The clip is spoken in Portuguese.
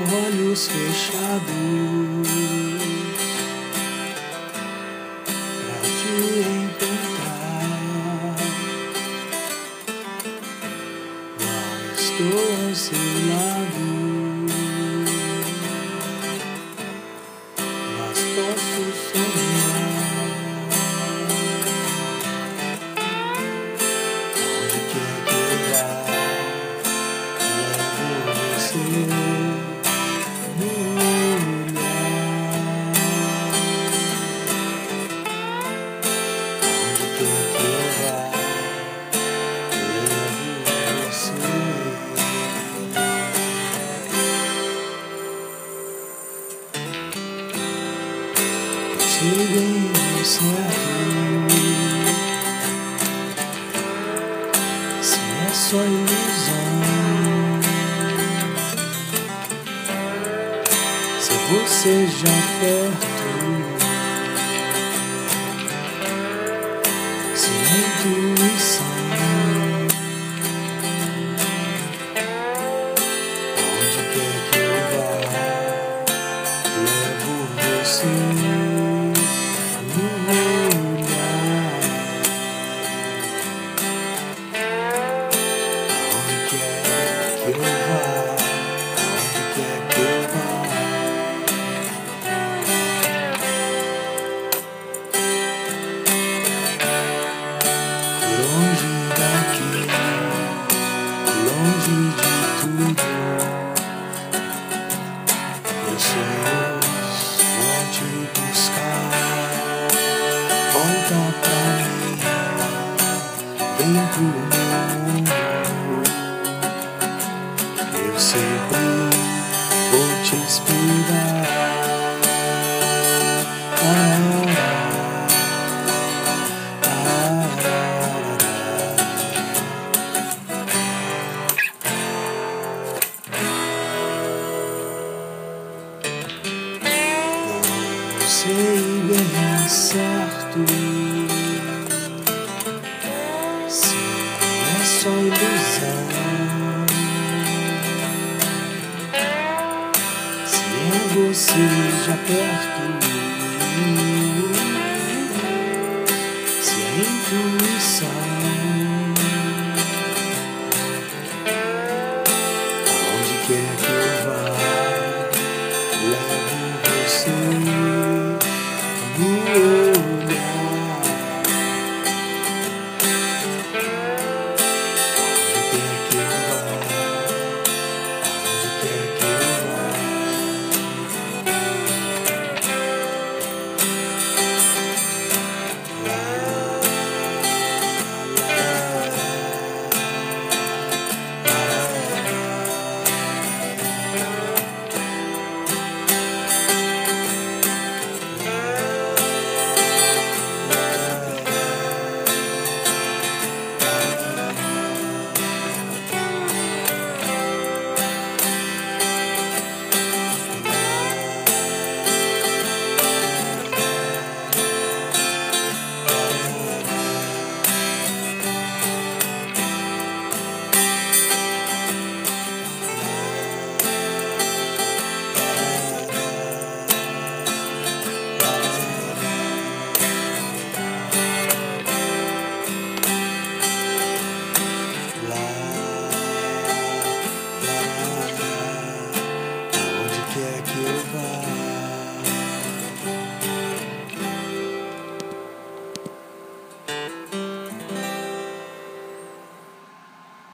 olhos fechados pra te encontrar. Não estou ao Se é só ilusão, se você já perto, se é intuição, onde quer que eu vá, levo você Sonhos vão te buscar. Volta pra mim, vem pro meu mundo. Eu sempre vou te esperar. Sei bem certo se é só ilusão. Se é você já perto, se é intuição, aonde quer